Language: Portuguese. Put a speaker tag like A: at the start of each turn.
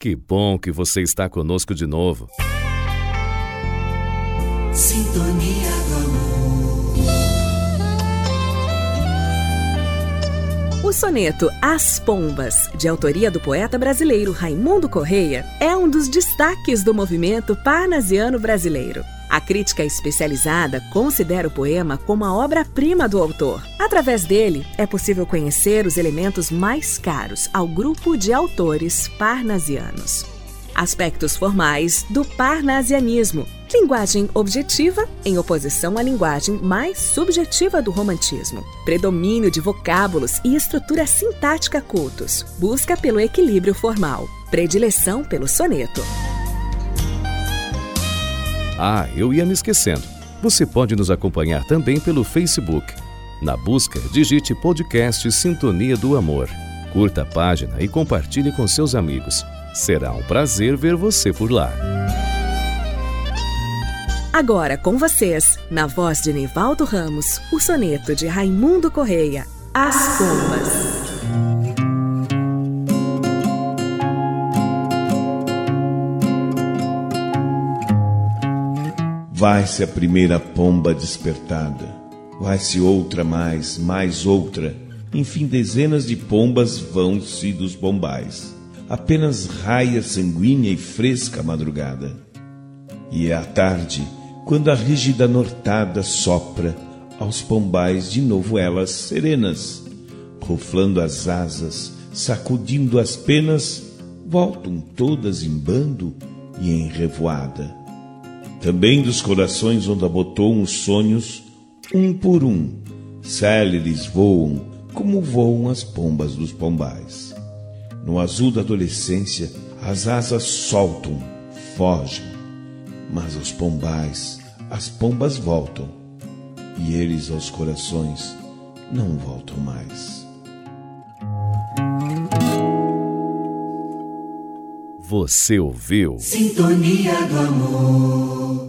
A: Que bom que você está conosco de novo.
B: Sintonia do amor.
C: O soneto As Pombas, de autoria do poeta brasileiro Raimundo Correia, é um dos destaques do movimento parnasiano brasileiro. A crítica especializada considera o poema como a obra-prima do autor. Através dele, é possível conhecer os elementos mais caros ao grupo de autores parnasianos. Aspectos formais do parnasianismo. Linguagem objetiva em oposição à linguagem mais subjetiva do romantismo. Predomínio de vocábulos e estrutura sintática cultos. Busca pelo equilíbrio formal. Predileção pelo soneto.
A: Ah, eu ia me esquecendo. Você pode nos acompanhar também pelo Facebook. Na busca, digite podcast Sintonia do Amor. Curta a página e compartilhe com seus amigos. Será um prazer ver você por lá.
C: Agora com vocês, na voz de Nivaldo Ramos, o soneto de Raimundo Correia, As Pombas.
D: Vai-se a primeira pomba despertada, vai-se outra mais, mais outra, enfim, dezenas de pombas vão-se dos bombais. Apenas raia sanguínea e fresca a madrugada. E é a tarde, quando a rígida nortada sopra aos pombais de novo elas serenas, ruflando as asas, sacudindo as penas, voltam todas em bando e em revoada. Também dos corações onde abotou os sonhos, um por um, céleres voam como voam as pombas dos pombais. No azul da adolescência, as asas soltam, fogem, mas aos pombais, as pombas voltam, e eles aos corações não voltam mais.
A: Você ouviu?
B: Sintonia do amor.